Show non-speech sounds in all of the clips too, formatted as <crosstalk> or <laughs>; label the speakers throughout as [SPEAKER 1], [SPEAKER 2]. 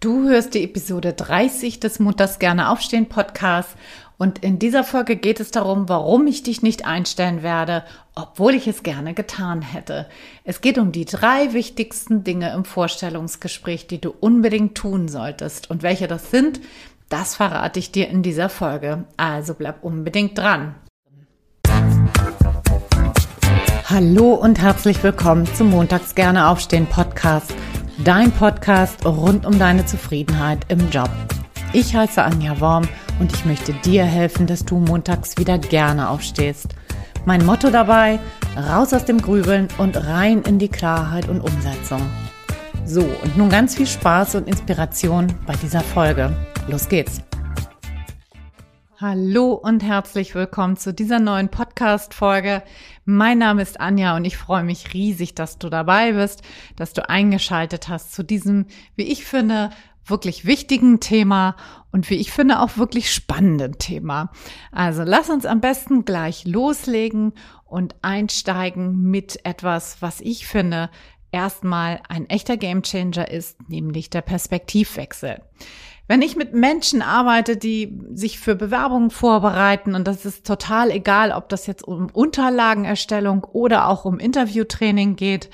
[SPEAKER 1] Du hörst die Episode 30 des Mutters gerne aufstehen Podcasts und in dieser Folge geht es darum, warum ich dich nicht einstellen werde, obwohl ich es gerne getan hätte. Es geht um die drei wichtigsten Dinge im Vorstellungsgespräch, die du unbedingt tun solltest. Und welche das sind, das verrate ich dir in dieser Folge. Also bleib unbedingt dran. Hallo und herzlich willkommen zum Montags gerne aufstehen Podcast dein Podcast rund um deine Zufriedenheit im Job. Ich heiße Anja Worm und ich möchte dir helfen, dass du montags wieder gerne aufstehst. Mein Motto dabei, raus aus dem Grübeln und rein in die Klarheit und Umsetzung. So, und nun ganz viel Spaß und Inspiration bei dieser Folge. Los geht's! Hallo und herzlich willkommen zu dieser neuen Podcast-Folge. Mein Name ist Anja und ich freue mich riesig, dass du dabei bist, dass du eingeschaltet hast zu diesem, wie ich finde, wirklich wichtigen Thema und wie ich finde auch wirklich spannenden Thema. Also lass uns am besten gleich loslegen und einsteigen mit etwas, was ich finde erstmal ein echter Gamechanger ist, nämlich der Perspektivwechsel. Wenn ich mit Menschen arbeite, die sich für Bewerbungen vorbereiten, und das ist total egal, ob das jetzt um Unterlagenerstellung oder auch um Interviewtraining geht,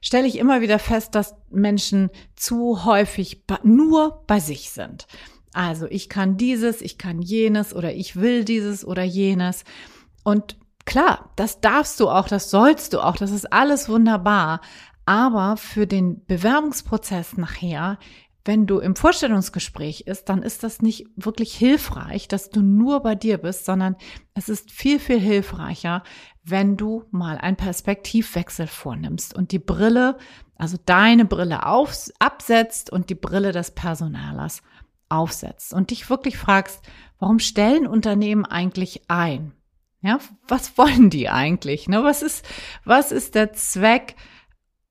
[SPEAKER 1] stelle ich immer wieder fest, dass Menschen zu häufig nur bei sich sind. Also ich kann dieses, ich kann jenes oder ich will dieses oder jenes. Und klar, das darfst du auch, das sollst du auch, das ist alles wunderbar. Aber für den Bewerbungsprozess nachher wenn du im Vorstellungsgespräch ist, dann ist das nicht wirklich hilfreich, dass du nur bei dir bist, sondern es ist viel, viel hilfreicher, wenn du mal einen Perspektivwechsel vornimmst und die Brille, also deine Brille auf, absetzt und die Brille des Personalers aufsetzt und dich wirklich fragst, warum stellen Unternehmen eigentlich ein? Ja, was wollen die eigentlich? Ne? Was ist, was ist der Zweck?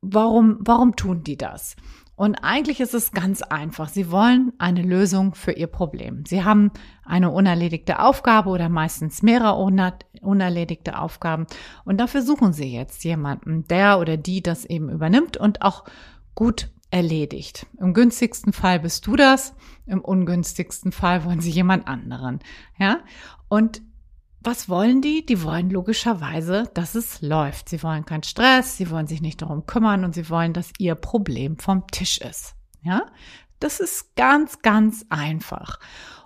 [SPEAKER 1] Warum, warum tun die das? Und eigentlich ist es ganz einfach. Sie wollen eine Lösung für ihr Problem. Sie haben eine unerledigte Aufgabe oder meistens mehrere unerledigte Aufgaben. Und dafür suchen Sie jetzt jemanden, der oder die das eben übernimmt und auch gut erledigt. Im günstigsten Fall bist du das, im ungünstigsten Fall wollen sie jemand anderen. Ja? Und was wollen die? Die wollen logischerweise, dass es läuft. Sie wollen keinen Stress, sie wollen sich nicht darum kümmern und sie wollen, dass ihr Problem vom Tisch ist. Ja, das ist ganz, ganz einfach.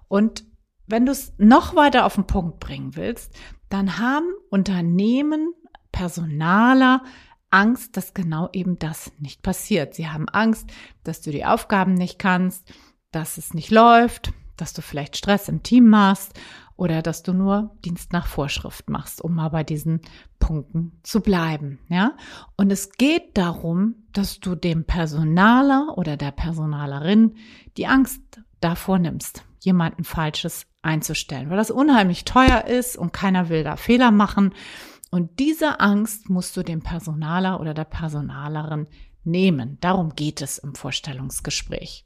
[SPEAKER 1] Und wenn du es noch weiter auf den Punkt bringen willst, dann haben Unternehmen, Personaler Angst, dass genau eben das nicht passiert. Sie haben Angst, dass du die Aufgaben nicht kannst, dass es nicht läuft, dass du vielleicht Stress im Team machst oder dass du nur Dienst nach Vorschrift machst, um mal bei diesen Punkten zu bleiben, ja? Und es geht darum, dass du dem Personaler oder der Personalerin die Angst davor nimmst, jemanden Falsches einzustellen, weil das unheimlich teuer ist und keiner will da Fehler machen. Und diese Angst musst du dem Personaler oder der Personalerin nehmen. Darum geht es im Vorstellungsgespräch.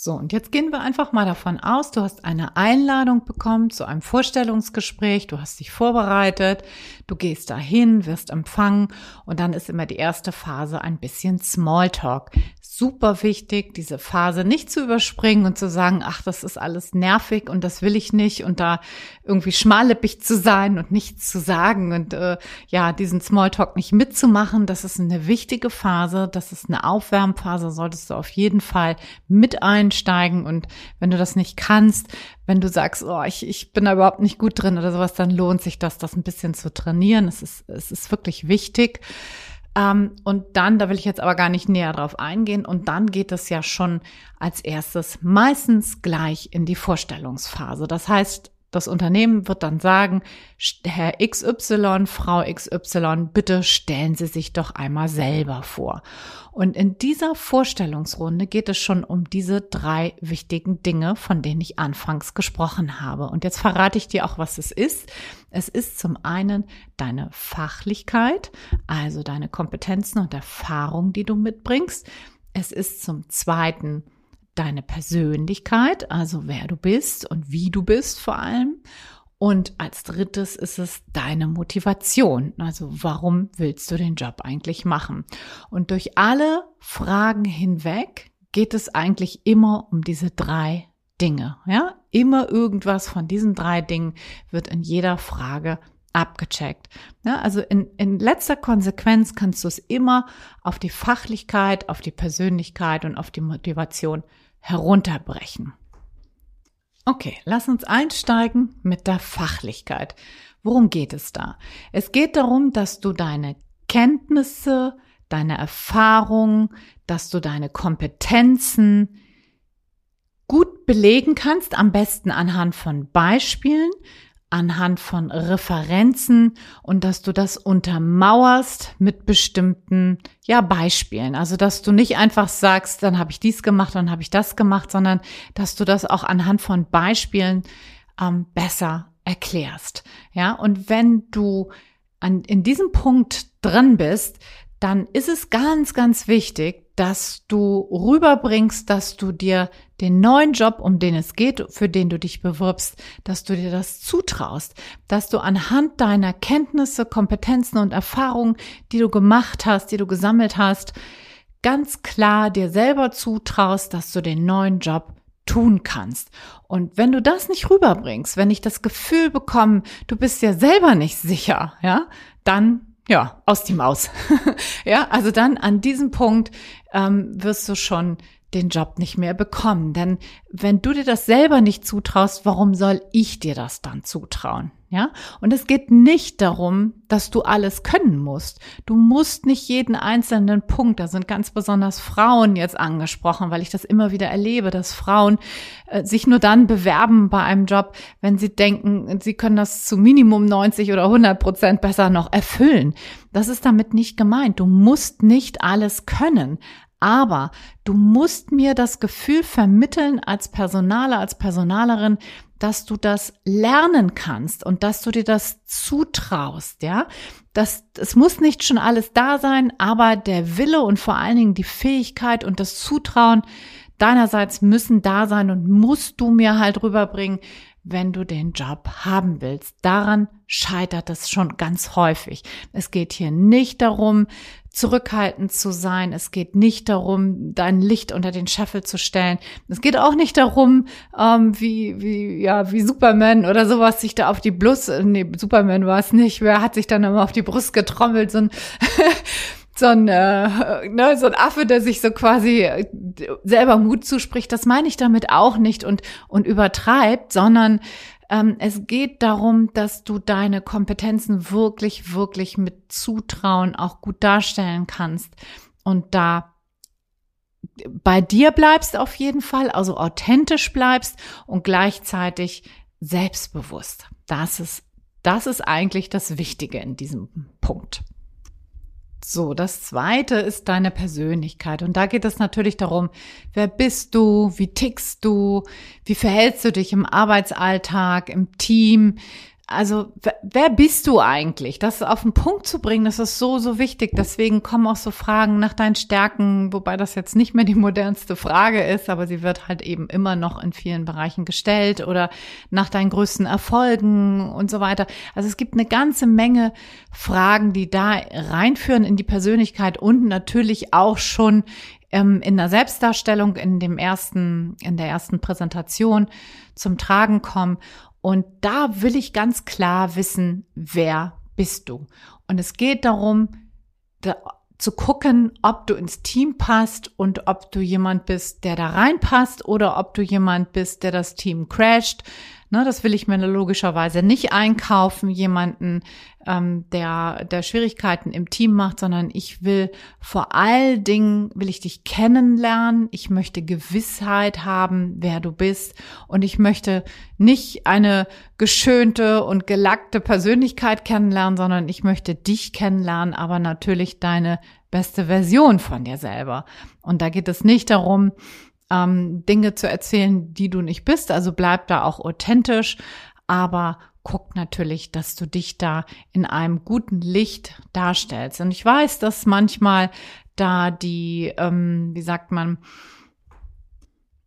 [SPEAKER 1] So, und jetzt gehen wir einfach mal davon aus, du hast eine Einladung bekommen zu einem Vorstellungsgespräch, du hast dich vorbereitet, du gehst dahin, wirst empfangen und dann ist immer die erste Phase ein bisschen Smalltalk. Super wichtig, diese Phase nicht zu überspringen und zu sagen, ach, das ist alles nervig und das will ich nicht und da irgendwie schmallippig zu sein und nichts zu sagen und äh, ja, diesen Smalltalk nicht mitzumachen, das ist eine wichtige Phase, das ist eine Aufwärmphase, solltest du auf jeden Fall mit ein einsteigen und wenn du das nicht kannst, wenn du sagst, oh, ich, ich bin da überhaupt nicht gut drin oder sowas, dann lohnt sich das, das ein bisschen zu trainieren. Es ist, es ist wirklich wichtig. Ähm, und dann, da will ich jetzt aber gar nicht näher drauf eingehen, und dann geht es ja schon als erstes meistens gleich in die Vorstellungsphase. Das heißt, das Unternehmen wird dann sagen, Herr XY, Frau XY, bitte stellen Sie sich doch einmal selber vor. Und in dieser Vorstellungsrunde geht es schon um diese drei wichtigen Dinge, von denen ich anfangs gesprochen habe. Und jetzt verrate ich dir auch, was es ist. Es ist zum einen deine Fachlichkeit, also deine Kompetenzen und Erfahrung, die du mitbringst. Es ist zum zweiten deine Persönlichkeit, also wer du bist und wie du bist vor allem. Und als drittes ist es deine Motivation. Also warum willst du den Job eigentlich machen? Und durch alle Fragen hinweg geht es eigentlich immer um diese drei Dinge. Ja, immer irgendwas von diesen drei Dingen wird in jeder Frage abgecheckt. Ja, also in, in letzter Konsequenz kannst du es immer auf die Fachlichkeit, auf die Persönlichkeit und auf die Motivation herunterbrechen. Okay, lass uns einsteigen mit der Fachlichkeit. Worum geht es da? Es geht darum, dass du deine Kenntnisse, deine Erfahrungen, dass du deine Kompetenzen gut belegen kannst, am besten anhand von Beispielen, anhand von Referenzen und dass du das untermauerst mit bestimmten ja Beispielen. Also dass du nicht einfach sagst, dann habe ich dies gemacht, dann habe ich das gemacht, sondern dass du das auch anhand von Beispielen ähm, besser erklärst. Ja, und wenn du an, in diesem Punkt drin bist, dann ist es ganz, ganz wichtig, dass du rüberbringst, dass du dir den neuen Job, um den es geht, für den du dich bewirbst, dass du dir das zutraust, dass du anhand deiner Kenntnisse, Kompetenzen und Erfahrungen, die du gemacht hast, die du gesammelt hast, ganz klar dir selber zutraust, dass du den neuen Job tun kannst. Und wenn du das nicht rüberbringst, wenn ich das Gefühl bekomme, du bist ja selber nicht sicher, ja, dann ja, aus die Maus. <laughs> ja, also dann an diesem Punkt ähm, wirst du schon den Job nicht mehr bekommen. Denn wenn du dir das selber nicht zutraust, warum soll ich dir das dann zutrauen? Ja? Und es geht nicht darum, dass du alles können musst. Du musst nicht jeden einzelnen Punkt, da sind ganz besonders Frauen jetzt angesprochen, weil ich das immer wieder erlebe, dass Frauen äh, sich nur dann bewerben bei einem Job, wenn sie denken, sie können das zu Minimum 90 oder 100 Prozent besser noch erfüllen. Das ist damit nicht gemeint. Du musst nicht alles können. Aber du musst mir das Gefühl vermitteln als Personaler, als Personalerin, dass du das lernen kannst und dass du dir das zutraust, ja. Das, es muss nicht schon alles da sein, aber der Wille und vor allen Dingen die Fähigkeit und das Zutrauen deinerseits müssen da sein und musst du mir halt rüberbringen, wenn du den Job haben willst. Daran scheitert es schon ganz häufig. Es geht hier nicht darum, zurückhaltend zu sein. Es geht nicht darum, dein Licht unter den Scheffel zu stellen. Es geht auch nicht darum, ähm, wie, wie, ja, wie Superman oder sowas sich da auf die Brust, nee, Superman war es nicht, wer hat sich dann immer auf die Brust getrommelt, so ein, <laughs> so ein, äh, ne, so ein Affe, der sich so quasi äh, selber Mut zuspricht. Das meine ich damit auch nicht und, und übertreibt, sondern ähm, es geht darum, dass du deine Kompetenzen wirklich, wirklich mit Zutrauen auch gut darstellen kannst und da bei dir bleibst auf jeden Fall, also authentisch bleibst und gleichzeitig selbstbewusst. Das ist, das ist eigentlich das Wichtige in diesem Punkt. So, das zweite ist deine Persönlichkeit. Und da geht es natürlich darum, wer bist du, wie tickst du, wie verhältst du dich im Arbeitsalltag, im Team, also wer bist du eigentlich? Das auf den Punkt zu bringen, das ist so, so wichtig. Deswegen kommen auch so Fragen nach deinen Stärken, wobei das jetzt nicht mehr die <laughs> modernste Frage ist, aber sie wird halt eben immer noch in vielen Bereichen gestellt oder nach deinen größten Erfolgen und so weiter. Also es gibt eine ganze Menge Fragen, die da reinführen in die Persönlichkeit und natürlich auch schon ähm, in der Selbstdarstellung in dem ersten, in der ersten Präsentation zum Tragen kommen. Und da will ich ganz klar wissen, wer bist du? Und es geht darum, da, zu gucken, ob du ins Team passt und ob du jemand bist, der da reinpasst oder ob du jemand bist, der das Team crasht, Ne, das will ich mir logischerweise nicht einkaufen, jemanden, ähm, der, der Schwierigkeiten im Team macht, sondern ich will vor allen Dingen, will ich dich kennenlernen. Ich möchte Gewissheit haben, wer du bist. Und ich möchte nicht eine geschönte und gelackte Persönlichkeit kennenlernen, sondern ich möchte dich kennenlernen, aber natürlich deine beste Version von dir selber. Und da geht es nicht darum, ähm, Dinge zu erzählen, die du nicht bist. Also bleib da auch authentisch, aber guck natürlich, dass du dich da in einem guten Licht darstellst. Und ich weiß, dass manchmal da die, ähm, wie sagt man,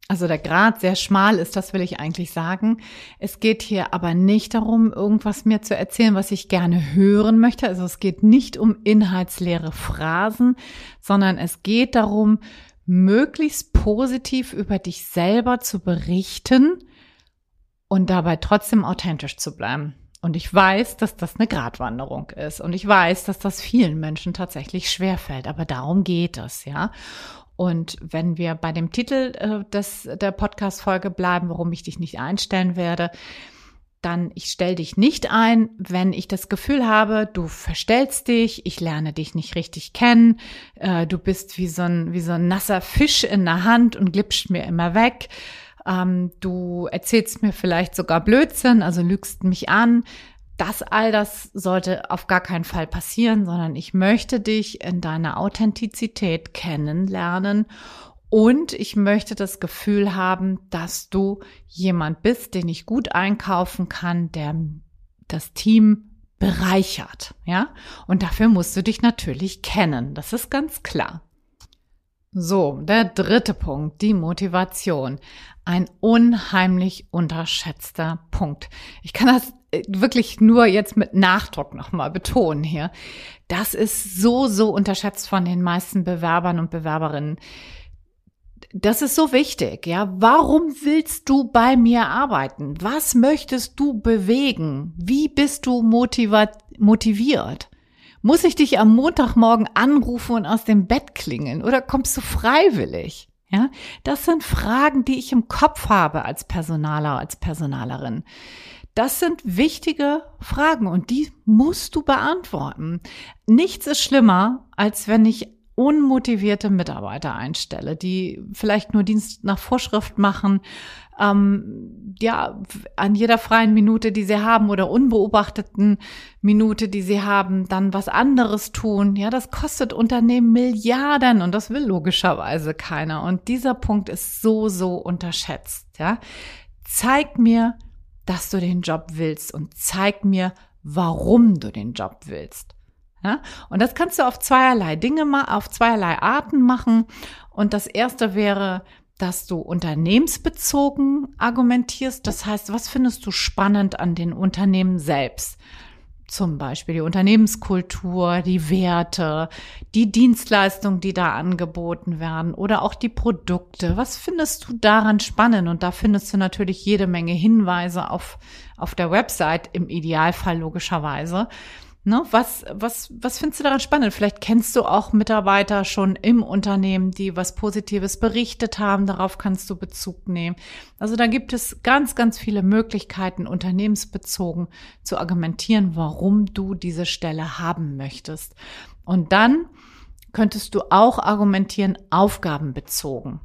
[SPEAKER 1] also der Grad sehr schmal ist, das will ich eigentlich sagen. Es geht hier aber nicht darum, irgendwas mir zu erzählen, was ich gerne hören möchte. Also es geht nicht um inhaltsleere Phrasen, sondern es geht darum, möglichst positiv über dich selber zu berichten und dabei trotzdem authentisch zu bleiben. Und ich weiß, dass das eine Gratwanderung ist. Und ich weiß, dass das vielen Menschen tatsächlich schwerfällt. Aber darum geht es, ja. Und wenn wir bei dem Titel äh, des, der Podcast-Folge bleiben, warum ich dich nicht einstellen werde, dann ich stelle dich nicht ein, wenn ich das Gefühl habe, du verstellst dich, ich lerne dich nicht richtig kennen, äh, du bist wie so ein wie so ein nasser Fisch in der Hand und glitscht mir immer weg. Ähm, du erzählst mir vielleicht sogar Blödsinn, also lügst mich an. Das all das sollte auf gar keinen Fall passieren, sondern ich möchte dich in deiner Authentizität kennenlernen und ich möchte das Gefühl haben, dass du jemand bist, den ich gut einkaufen kann, der das Team bereichert, ja? Und dafür musst du dich natürlich kennen. Das ist ganz klar. So, der dritte Punkt, die Motivation. Ein unheimlich unterschätzter Punkt. Ich kann das äh, wirklich nur jetzt mit Nachdruck nochmal betonen hier. Das ist so, so unterschätzt von den meisten Bewerbern und Bewerberinnen das ist so wichtig, ja. Warum willst du bei mir arbeiten? Was möchtest du bewegen? Wie bist du motiviert? Muss ich dich am Montagmorgen anrufen und aus dem Bett klingeln oder kommst du freiwillig? Ja, das sind Fragen, die ich im Kopf habe als Personaler, als Personalerin. Das sind wichtige Fragen und die musst du beantworten. Nichts ist schlimmer, als wenn ich unmotivierte Mitarbeiter einstelle, die vielleicht nur Dienst nach Vorschrift machen, ähm, ja, an jeder freien Minute, die sie haben oder unbeobachteten Minute, die sie haben, dann was anderes tun. Ja, das kostet Unternehmen Milliarden und das will logischerweise keiner. Und dieser Punkt ist so, so unterschätzt. Ja, zeig mir, dass du den Job willst und zeig mir, warum du den Job willst. Ja? Und das kannst du auf zweierlei Dinge, auf zweierlei Arten machen. Und das erste wäre, dass du unternehmensbezogen argumentierst. Das heißt, was findest du spannend an den Unternehmen selbst? Zum Beispiel die Unternehmenskultur, die Werte, die Dienstleistungen, die da angeboten werden oder auch die Produkte. Was findest du daran spannend? Und da findest du natürlich jede Menge Hinweise auf, auf der Website, im Idealfall logischerweise. Ne, was, was, was findest du daran spannend? Vielleicht kennst du auch Mitarbeiter schon im Unternehmen, die was Positives berichtet haben. Darauf kannst du Bezug nehmen. Also da gibt es ganz, ganz viele Möglichkeiten, unternehmensbezogen zu argumentieren, warum du diese Stelle haben möchtest. Und dann könntest du auch argumentieren, aufgabenbezogen.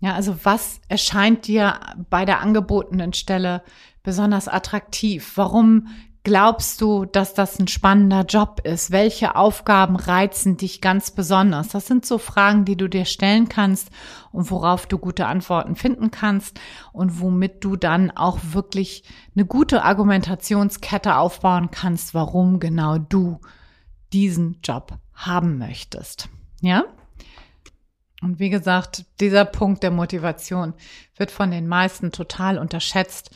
[SPEAKER 1] Ja, also was erscheint dir bei der angebotenen Stelle besonders attraktiv? Warum Glaubst du, dass das ein spannender Job ist? Welche Aufgaben reizen dich ganz besonders? Das sind so Fragen, die du dir stellen kannst und worauf du gute Antworten finden kannst und womit du dann auch wirklich eine gute Argumentationskette aufbauen kannst, warum genau du diesen Job haben möchtest. Ja? Und wie gesagt, dieser Punkt der Motivation wird von den meisten total unterschätzt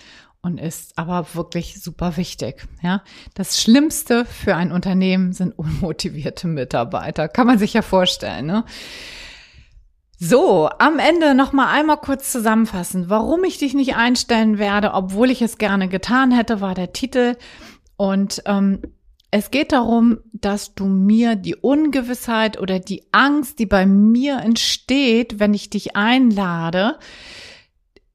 [SPEAKER 1] und ist aber wirklich super wichtig. Ja, das Schlimmste für ein Unternehmen sind unmotivierte Mitarbeiter. Kann man sich ja vorstellen. Ne? So, am Ende noch mal einmal kurz zusammenfassen, warum ich dich nicht einstellen werde, obwohl ich es gerne getan hätte, war der Titel. Und ähm, es geht darum, dass du mir die Ungewissheit oder die Angst, die bei mir entsteht, wenn ich dich einlade,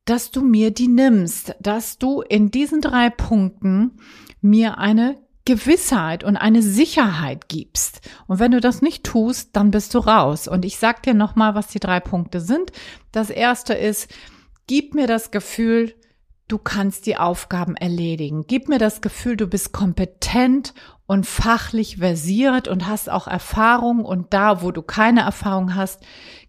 [SPEAKER 1] dass du mir die nimmst, dass du in diesen drei Punkten mir eine Gewissheit und eine Sicherheit gibst. Und wenn du das nicht tust, dann bist du raus. Und ich sag dir nochmal, was die drei Punkte sind. Das erste ist, gib mir das Gefühl, du kannst die Aufgaben erledigen. Gib mir das Gefühl, du bist kompetent und fachlich versiert und hast auch Erfahrung. Und da, wo du keine Erfahrung hast,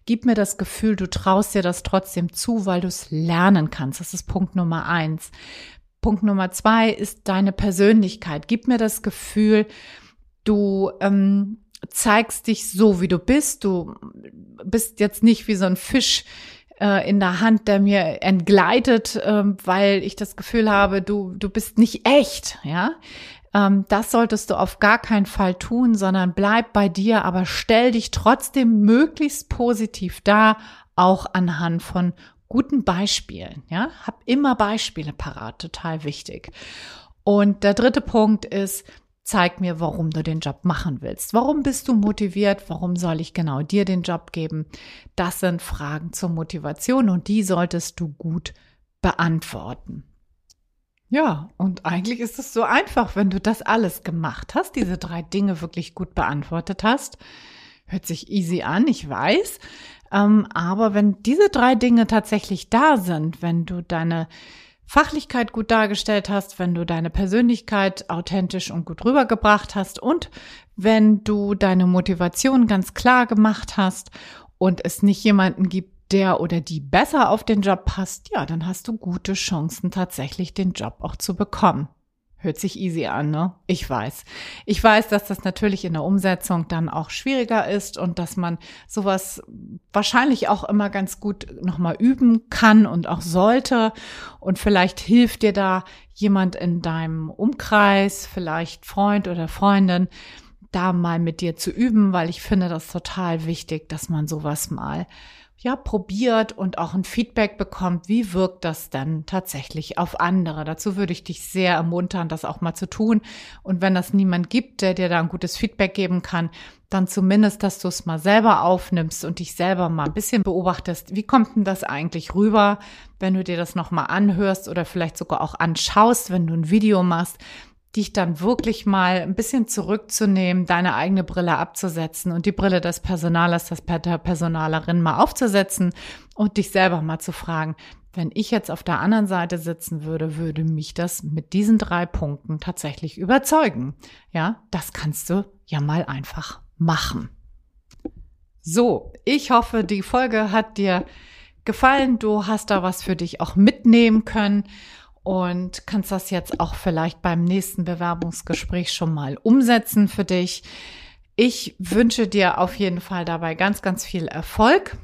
[SPEAKER 1] gib mir das Gefühl, du traust dir das trotzdem zu, weil du es lernen kannst. Das ist Punkt Nummer eins. Punkt Nummer zwei ist deine Persönlichkeit. Gib mir das Gefühl, du ähm, zeigst dich so, wie du bist. Du bist jetzt nicht wie so ein Fisch äh, in der Hand, der mir entgleitet, äh, weil ich das Gefühl habe, du, du bist nicht echt, ja. Ähm, das solltest du auf gar keinen Fall tun, sondern bleib bei dir, aber stell dich trotzdem möglichst positiv dar, auch anhand von guten Beispielen. Ja, hab immer Beispiele parat, total wichtig. Und der dritte Punkt ist, zeig mir, warum du den Job machen willst. Warum bist du motiviert? Warum soll ich genau dir den Job geben? Das sind Fragen zur Motivation und die solltest du gut beantworten. Ja, und eigentlich ist es so einfach, wenn du das alles gemacht hast, diese drei Dinge wirklich gut beantwortet hast. Hört sich easy an, ich weiß. Ähm, aber wenn diese drei Dinge tatsächlich da sind, wenn du deine Fachlichkeit gut dargestellt hast, wenn du deine Persönlichkeit authentisch und gut rübergebracht hast und wenn du deine Motivation ganz klar gemacht hast und es nicht jemanden gibt, der oder die besser auf den Job passt, ja, dann hast du gute Chancen tatsächlich den Job auch zu bekommen. Hört sich easy an, ne? Ich weiß. Ich weiß, dass das natürlich in der Umsetzung dann auch schwieriger ist und dass man sowas wahrscheinlich auch immer ganz gut nochmal üben kann und auch sollte. Und vielleicht hilft dir da jemand in deinem Umkreis, vielleicht Freund oder Freundin, da mal mit dir zu üben, weil ich finde das total wichtig, dass man sowas mal ja, probiert und auch ein Feedback bekommt, wie wirkt das dann tatsächlich auf andere. Dazu würde ich dich sehr ermuntern, das auch mal zu tun. Und wenn das niemand gibt, der dir da ein gutes Feedback geben kann, dann zumindest, dass du es mal selber aufnimmst und dich selber mal ein bisschen beobachtest. Wie kommt denn das eigentlich rüber, wenn du dir das nochmal anhörst oder vielleicht sogar auch anschaust, wenn du ein Video machst? Dich dann wirklich mal ein bisschen zurückzunehmen, deine eigene Brille abzusetzen und die Brille des Personalers, der Personalerin mal aufzusetzen und dich selber mal zu fragen, wenn ich jetzt auf der anderen Seite sitzen würde, würde mich das mit diesen drei Punkten tatsächlich überzeugen. Ja, das kannst du ja mal einfach machen. So, ich hoffe, die Folge hat dir gefallen. Du hast da was für dich auch mitnehmen können und kannst das jetzt auch vielleicht beim nächsten Bewerbungsgespräch schon mal umsetzen für dich. Ich wünsche dir auf jeden Fall dabei ganz, ganz viel Erfolg.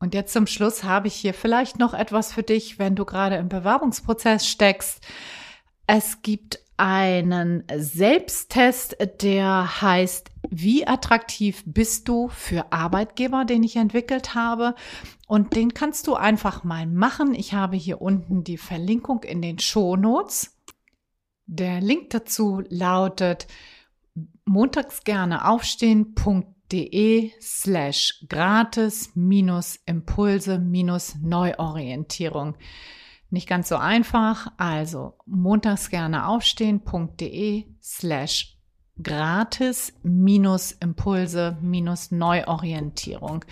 [SPEAKER 1] Und jetzt zum Schluss habe ich hier vielleicht noch etwas für dich, wenn du gerade im Bewerbungsprozess steckst. Es gibt einen Selbsttest, der heißt, wie attraktiv bist du für Arbeitgeber, den ich entwickelt habe. Und den kannst du einfach mal machen. Ich habe hier unten die Verlinkung in den Show Notes. Der Link dazu lautet montags gerne aufstehen.de slash gratis minus Impulse minus Neuorientierung. Nicht ganz so einfach. Also montags gerne aufstehen.de slash gratis minus Impulse minus Neuorientierung.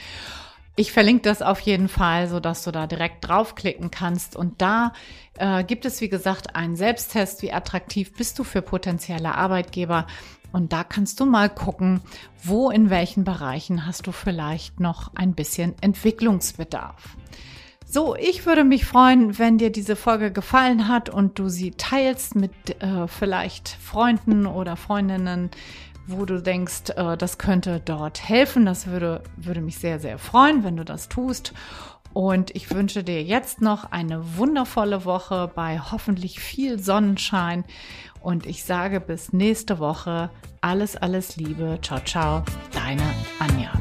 [SPEAKER 1] Ich verlinke das auf jeden Fall, so dass du da direkt draufklicken kannst. Und da äh, gibt es, wie gesagt, einen Selbsttest. Wie attraktiv bist du für potenzielle Arbeitgeber? Und da kannst du mal gucken, wo in welchen Bereichen hast du vielleicht noch ein bisschen Entwicklungsbedarf. So, ich würde mich freuen, wenn dir diese Folge gefallen hat und du sie teilst mit äh, vielleicht Freunden oder Freundinnen, wo du denkst, äh, das könnte dort helfen. Das würde, würde mich sehr, sehr freuen, wenn du das tust. Und ich wünsche dir jetzt noch eine wundervolle Woche bei hoffentlich viel Sonnenschein. Und ich sage bis nächste Woche alles, alles Liebe. Ciao, ciao, deine Anja.